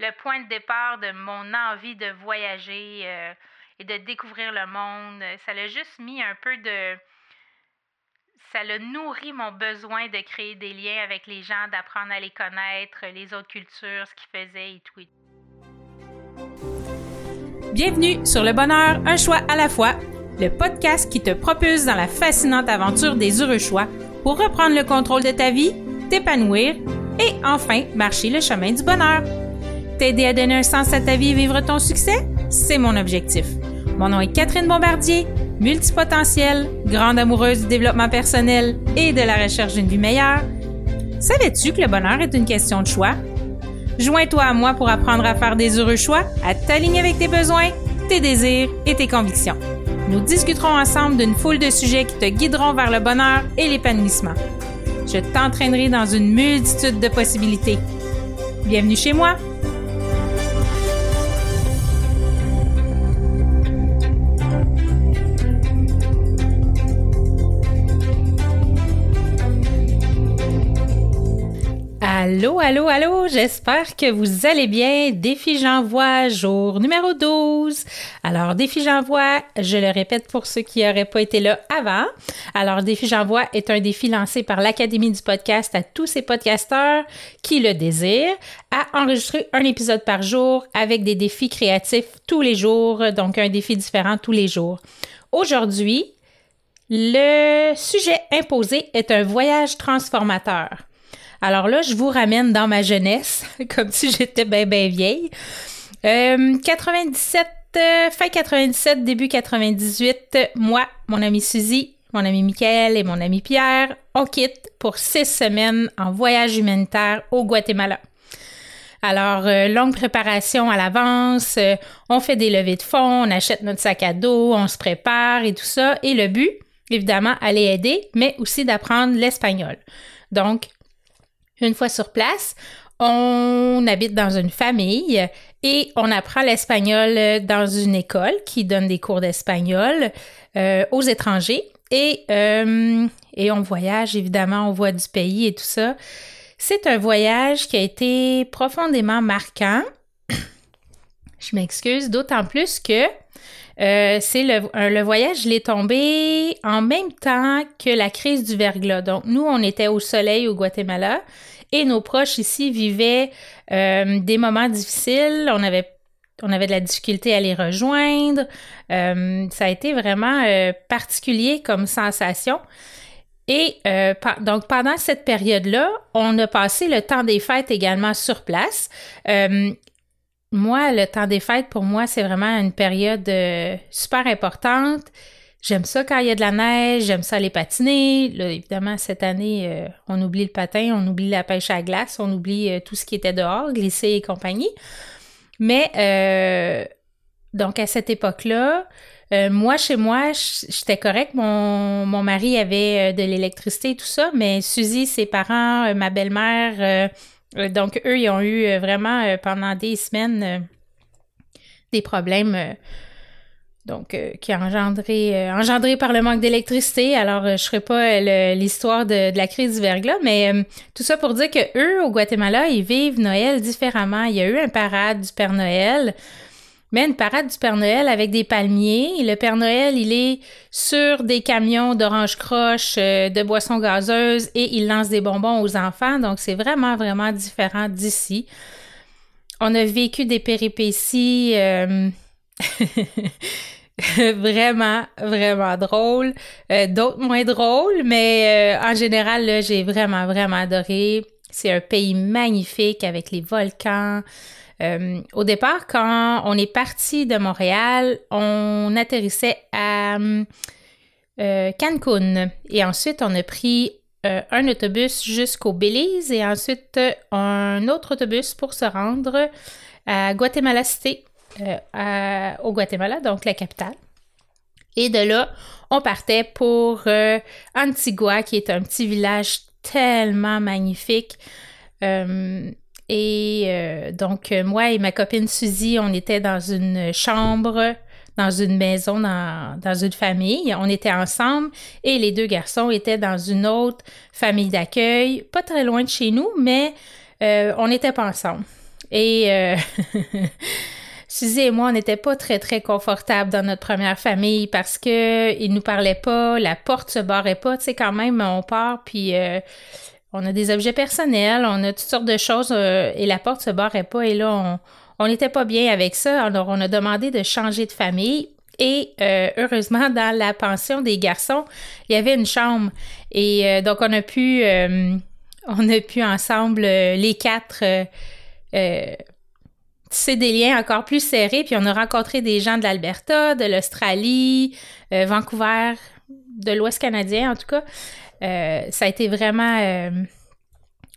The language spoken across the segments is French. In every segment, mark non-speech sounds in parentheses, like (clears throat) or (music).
le point de départ de mon envie de voyager euh, et de découvrir le monde. Ça l'a juste mis un peu de... Ça l'a nourri mon besoin de créer des liens avec les gens, d'apprendre à les connaître, les autres cultures, ce qu'ils faisaient et tout. Bienvenue sur Le Bonheur, un choix à la fois, le podcast qui te propulse dans la fascinante aventure des heureux choix pour reprendre le contrôle de ta vie, t'épanouir et enfin marcher le chemin du bonheur. T'aider à donner un sens à ta vie et vivre ton succès, c'est mon objectif. Mon nom est Catherine Bombardier, multipotentielle, grande amoureuse du développement personnel et de la recherche d'une vie meilleure. Savais-tu que le bonheur est une question de choix? Joins-toi à moi pour apprendre à faire des heureux choix, à t'aligner avec tes besoins, tes désirs et tes convictions. Nous discuterons ensemble d'une foule de sujets qui te guideront vers le bonheur et l'épanouissement. Je t'entraînerai dans une multitude de possibilités. Bienvenue chez moi! Allô, allô, allô, j'espère que vous allez bien. Défi J'envoie, jour numéro 12. Alors, Défi J'envoie, je le répète pour ceux qui n'auraient pas été là avant. Alors, Défi J'envoie est un défi lancé par l'Académie du podcast à tous ces podcasteurs qui le désirent à enregistrer un épisode par jour avec des défis créatifs tous les jours, donc un défi différent tous les jours. Aujourd'hui, le sujet imposé est un voyage transformateur. Alors là, je vous ramène dans ma jeunesse, (laughs) comme si j'étais bien, bien vieille. 97, euh, euh, fin 97, début 98, moi, mon ami Suzy, mon ami Michael et mon ami Pierre, on quitte pour six semaines en voyage humanitaire au Guatemala. Alors, euh, longue préparation à l'avance, on fait des levées de fonds, on achète notre sac à dos, on se prépare et tout ça. Et le but, évidemment, aller aider, mais aussi d'apprendre l'espagnol. Donc, une fois sur place, on habite dans une famille et on apprend l'espagnol dans une école qui donne des cours d'espagnol euh, aux étrangers. Et, euh, et on voyage, évidemment, on voit du pays et tout ça. C'est un voyage qui a été profondément marquant. Je m'excuse, d'autant plus que euh, c'est le, le, voyage, je l'ai tombé en même temps que la crise du verglas. Donc, nous, on était au soleil au Guatemala et nos proches ici vivaient euh, des moments difficiles. On avait on avait de la difficulté à les rejoindre. Euh, ça a été vraiment particulier comme sensation. Et donc pendant cette période-là, on a passé le temps des fêtes également sur place moi, le temps des fêtes, pour moi, c'est vraiment une période euh, super importante. J'aime ça quand il y a de la neige, j'aime ça aller patiner. Là, évidemment, cette année, euh, on oublie le patin, on oublie la pêche à glace, on oublie euh, tout ce qui était dehors, glisser et compagnie. Mais, donc, à cette époque-là, moi, chez moi, j'étais correct. Mon, mon mari avait de l'électricité et tout ça, mais Suzy, ses parents, ma belle-mère, euh, donc, eux, ils ont eu euh, vraiment euh, pendant des semaines des problèmes donc qui a engendré, engendré par le manque d'électricité. Alors, je ne ferai pas l'histoire de, la crise du verglas, mais tout ça pour dire que eux, au Guatemala, ils vivent Noël différemment. Il y a eu un parade du Père Noël mais une parade du Père Noël avec des palmiers. le Père Noël, il est sur des camions d'orange croche, euh, de boissons gazeuses et il lance des bonbons aux enfants. Donc, c'est vraiment, vraiment différent d'ici. On a vécu des péripéties euh, (laughs) vraiment, vraiment drôles. Euh, d'autres moins drôles, mais en général, j'ai vraiment, vraiment adoré. C'est un pays magnifique avec les volcans. Euh, au départ, quand on est parti de Montréal, on atterrissait à euh, Cancun et ensuite on a pris euh, un autobus jusqu'au Belize et ensuite un autre autobus pour se rendre à Guatemala City, au Guatemala, donc la capitale. Et de là, on partait pour Antigua, qui est un petit village tellement magnifique. Et euh, donc, euh, moi et ma copine Suzy, on était dans une chambre, dans une maison, dans, dans une famille. On était ensemble et les deux garçons étaient dans une autre famille d'accueil, pas très loin de chez nous, mais euh, on n'était pas ensemble. Et euh, (laughs) Suzy et moi, on n'était pas très, très confortables dans notre première famille parce que il nous parlait pas, la porte se barrait pas. Tu sais, quand même, on part, puis euh, on a des objets personnels, on a toutes sortes de choses euh, et la porte se barrait pas. Et là, on n'était pas bien avec ça. Alors, on a demandé de changer de famille. Et euh, heureusement, dans la pension des garçons, il y avait une chambre. Et donc, on a pu, on a pu ensemble, les quatre, c'est des liens encore plus serrés. Puis on a rencontré des gens de l'Alberta, de l'Australie, euh, Vancouver, de l'Ouest canadien en tout cas. Euh, ça a été vraiment, euh,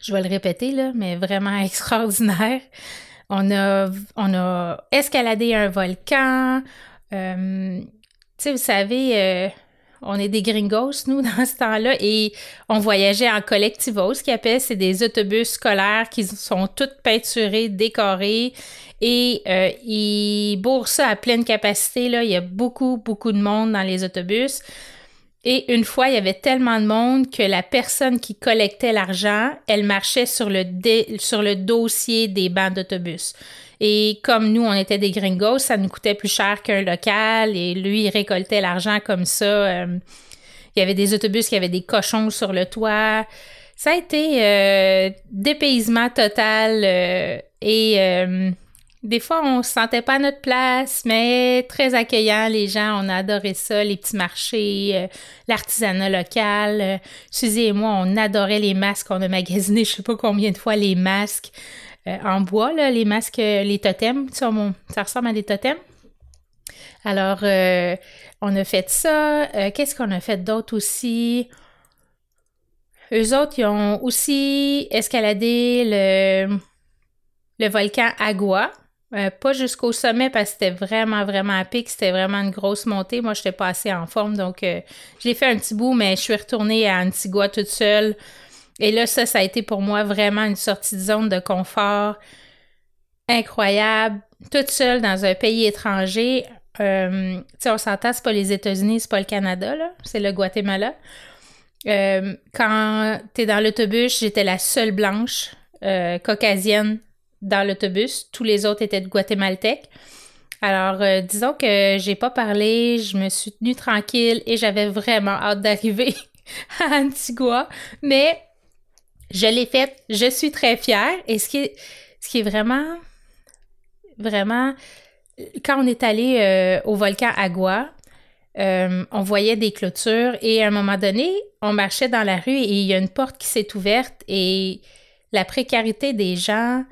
je vais le répéter là, mais vraiment (laughs) extraordinaire. On a, on a escaladé un volcan. tu sais, vous savez, on est des gringos, nous, (laughs) dans ce temps-là, et on voyageait en collectivos, ce qu'ils appellent, c'est des autobus scolaires qui sont toutes peinturés, décorés, et euh, ils bourrent ça à pleine capacité. Il y a beaucoup, beaucoup de monde dans les autobus. Et une fois, il y avait tellement de monde que la personne qui collectait l'argent, elle marchait sur le, sur le dossier des bancs d'autobus. Et comme nous, on était des gringos, ça nous coûtait plus cher qu'un local et lui, il récoltait l'argent comme ça. Euh, il y avait des autobus qui avaient des cochons sur le toit. Ça a été euh, dépaysement total euh, et des fois, on se sentait pas à notre place, mais très accueillant, les gens, on a adoré ça, les petits marchés, l'artisanat local. Suzy et moi, on adorait les masques, on a magasiné je sais pas combien de fois les masques. Euh, en bois, les masques, euh, les totems. Ça, ressemble à des totems. Alors, euh, on a fait ça. Qu'est-ce qu'on a fait d'autre aussi? Eux autres, ils ont aussi escaladé le, le volcan Agua. pas jusqu'au sommet parce que c'était vraiment, vraiment à pic. C'était vraiment une grosse montée. Moi, je n'étais pas assez en forme. Donc, je l'ai fait un petit bout, mais je suis retournée à Antigua toute seule. Et là, ça, ça a été pour moi vraiment une sortie de zone de confort incroyable, toute seule dans un pays étranger. Euh, tu sais, on s'entend, c'est pas les États-Unis, c'est pas le Canada, là, c'est le Guatemala. Euh, quand t'es dans l'autobus, j'étais la seule blanche euh, caucasienne dans l'autobus. Tous les autres étaient de guatémaltèques. Alors, euh, disons que j'ai pas parlé, je me suis tenue tranquille et j'avais vraiment hâte d'arriver (laughs) à Antigua. Mais je l'ai faite, je suis très fière. Et ce qui est, ce qui est vraiment, vraiment, quand on est allé euh, au volcan Agua, euh, on voyait des clôtures et à un moment donné, on marchait dans la rue et il y a une porte qui s'est ouverte et la précarité des gens,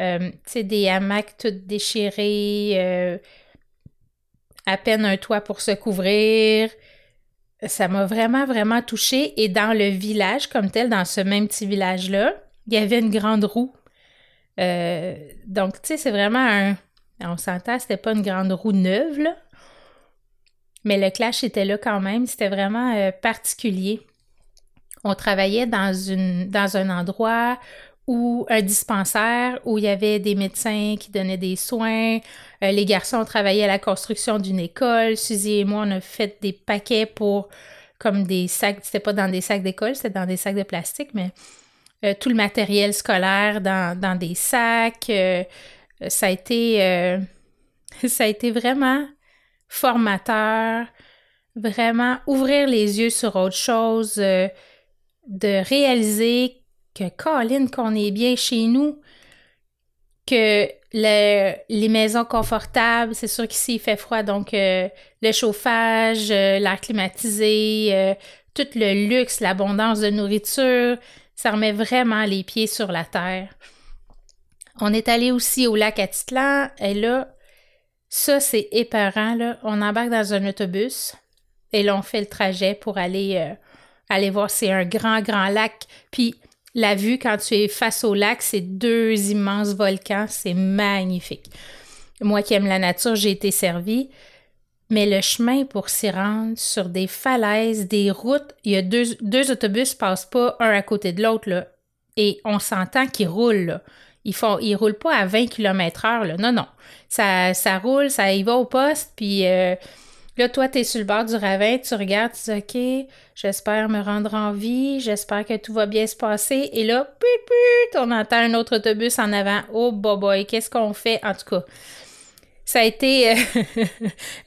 euh, tu sais, des hamacs toutes déchirés, à peine un toit pour se couvrir, ça m'a vraiment, vraiment touchée. Et dans le village comme tel, dans ce même petit village-là, il y avait une grande roue. Euh, donc, tu sais, c'est vraiment un. On s'entend, c'était pas une grande roue neuve, là. Mais le clash était là quand même. C'était vraiment euh, particulier. On travaillait dans, une, dans un endroit ou un dispensaire où il y avait des médecins qui donnaient des soins. Euh, les garçons travaillaient à la construction d'une école. Suzy et moi, on a fait des paquets pour comme des sacs. C'était pas dans des sacs d'école, c'était dans des sacs de plastique, mais euh, tout le matériel scolaire dans, des sacs. Euh, ça a été (laughs) ça a été vraiment formateur, vraiment ouvrir les yeux sur autre chose, de réaliser que Colin, qu'on est bien chez nous, que les maisons confortables, c'est sûr qu'ici il fait froid, donc euh, le chauffage, euh, l'air climatisé, euh, tout le luxe, l'abondance de nourriture, ça remet vraiment les pieds sur la terre. On est allé aussi au lac Atitlan et là, ça c'est épeurant, là. On embarque dans un autobus et là on fait le trajet pour aller, aller voir, c'est un grand, grand lac. Puis la vue quand tu es face au lac, c'est deux immenses volcans, c'est magnifique. Moi qui aime la nature, j'ai été servie. Mais le chemin pour s'y rendre sur des falaises, des routes, il y a deux, deux autobus passent pas un à côté de l'autre. Et on s'entend qu'ils roulent, là. Ils font, ils roulent pas à 20 km heure, là. Non, non. Ça, ça roule, ça y va au poste, puis euh, Là, toi, tu es sur le bord du ravin, tu regardes, tu dis OK, j'espère me rendre en vie, j'espère que tout va bien se passer. Et là, put, put, on entend un autre autobus en avant. Oh, boy, qu'est-ce qu'on fait? En tout cas, ça a été euh,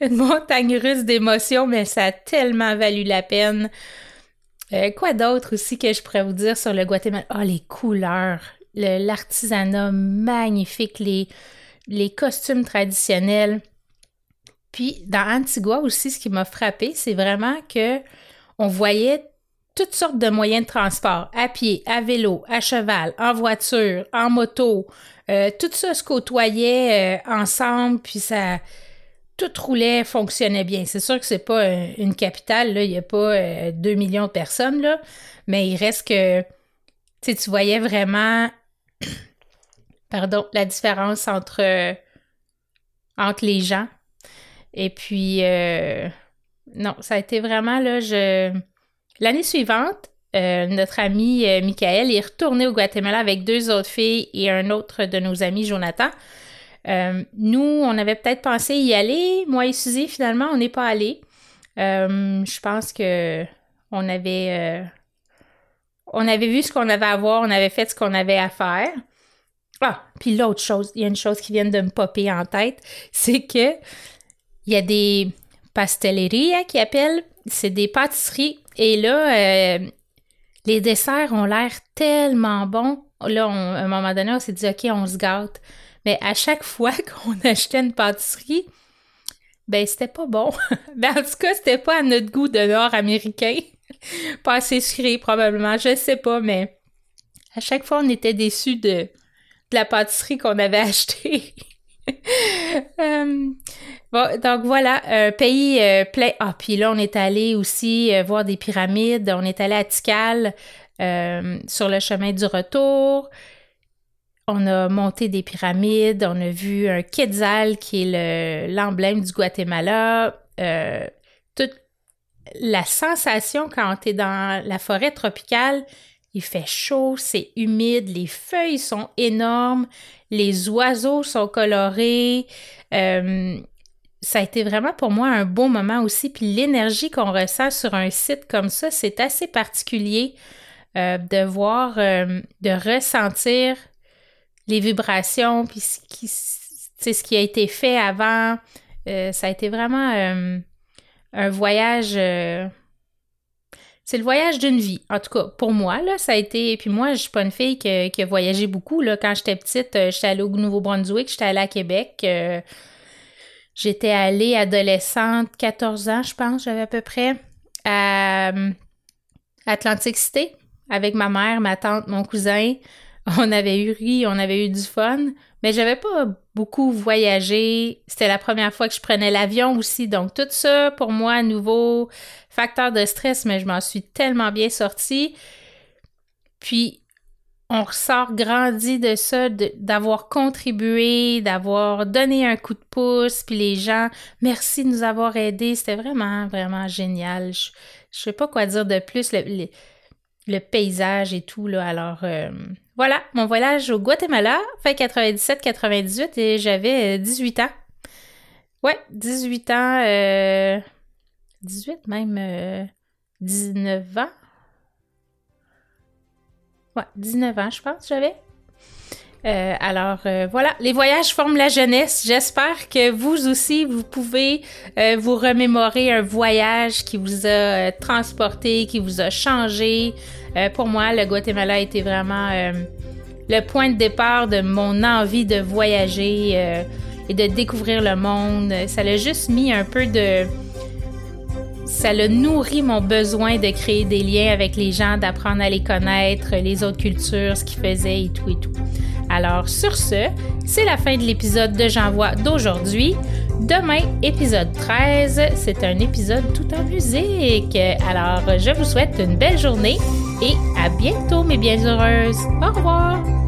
(laughs) une montagne russe d'émotions, mais ça a tellement valu la peine. Euh, quoi d'autre aussi que je pourrais vous dire sur le Guatemala? Ah, les couleurs, l'artisanat magnifique, les, les costumes traditionnels. Puis dans Antigua aussi, ce qui m'a frappé, c'est vraiment que on voyait toutes sortes de moyens de transport, à pied, à vélo, à cheval, en voiture, en moto. Euh, tout ça se côtoyait euh, ensemble, puis ça, tout roulait, fonctionnait bien. C'est sûr que c'est pas une capitale, là, il n'y a pas 2 euh, millions de personnes, là, mais il reste que, tu tu voyais vraiment, (clears throat) pardon, la différence entre, entre les gens. Et puis, euh, non, ça a été vraiment, là. L'année suivante, euh, notre ami euh, Michael est retourné au Guatemala avec deux autres filles et un autre de nos amis, Jonathan. nous, on avait peut-être pensé y aller. Moi et Suzy, finalement, on n'est pas allés. je pense que on avait, on avait vu ce qu'on avait à voir, on avait fait ce qu'on avait à faire. Ah, puis l'autre chose, il y a une chose qui vient de me popper en tête, (laughs) c'est que il y a des pastelleries qui appellent, c'est des pâtisseries. Et là, euh, les desserts ont l'air tellement bons. Là, à un moment donné, on s'est dit, OK, on se gâte. Mais à chaque fois (laughs) qu'on achetait une pâtisserie, ben, c'était pas bon. (laughs) ben, en tout cas, c'était pas à notre goût de nord-américain. (laughs) pas assez sucré, probablement. Je sais pas, mais à chaque fois, on était déçus de, la pâtisserie qu'on avait achetée. Euh, donc voilà, un pays euh, plein. Ah, puis là, on est allé aussi euh, voir des pyramides. On est allé à Tikal sur le chemin du retour. On a monté des pyramides. On a vu un quetzal qui est l'emblème du Guatemala. toute la sensation quand tu es dans la forêt tropicale, il fait chaud, c'est humide, les feuilles sont énormes, les oiseaux sont colorés. Euh, ça a été vraiment pour moi un beau moment aussi. Puis l'énergie qu'on ressent sur un site comme ça, c'est assez particulier euh, de voir, euh, de ressentir les vibrations, puis ce qui, ce qui a été fait avant. ça a été vraiment un voyage c'est le voyage d'une vie. En tout cas, pour moi, là, ça a été. Puis moi, je suis pas une fille qui, a voyagé beaucoup. Là. Quand j'étais petite, euh, j'étais allée au Nouveau-Brunswick, j'étais allée à Québec. J'étais allée adolescente, 14 ans, je pense, j'avais à peu près, à euh, Atlantic City, avec ma mère, ma tante, mon cousin. On avait eu ri, on avait eu du fun. Mais j'avais pas beaucoup voyagé. C'était la première fois que je prenais l'avion aussi. Donc, tout ça, pour moi, nouveau facteur de stress, mais je m'en suis tellement bien sortie. Puis, on ressort grandi de ça, d'avoir contribué, d'avoir donné un coup de pouce, puis les gens, merci de nous avoir aidés. C'était vraiment, vraiment génial. Je, je sais pas quoi dire de plus. Le, le, paysage et tout, là. Alors, euh, voilà, mon voyage au Guatemala, fin 97-98 et j'avais 18 euh, ans. Ouais, 18 ans, euh, 18 même, 19 euh, ans. Ouais, 19 ans, je pense, j'avais. Euh, alors voilà, les voyages forment la jeunesse. J'espère que vous aussi, vous pouvez vous remémorer un voyage qui vous a transporté, qui vous a changé. pour moi, le Guatemala a été vraiment le point de départ de mon envie de voyager euh, et de découvrir le monde. Ça l'a juste mis un peu de... Ça l'a nourri mon besoin de créer des liens avec les gens, d'apprendre à les connaître, les autres cultures, ce qu'ils faisaient et tout et tout. Alors sur ce, c'est la fin de l'épisode de J'envoie d'aujourd'hui. Demain, épisode 13, c'est un épisode tout en musique. Alors je vous souhaite une belle journée et à bientôt mes bien heureuses. Au revoir.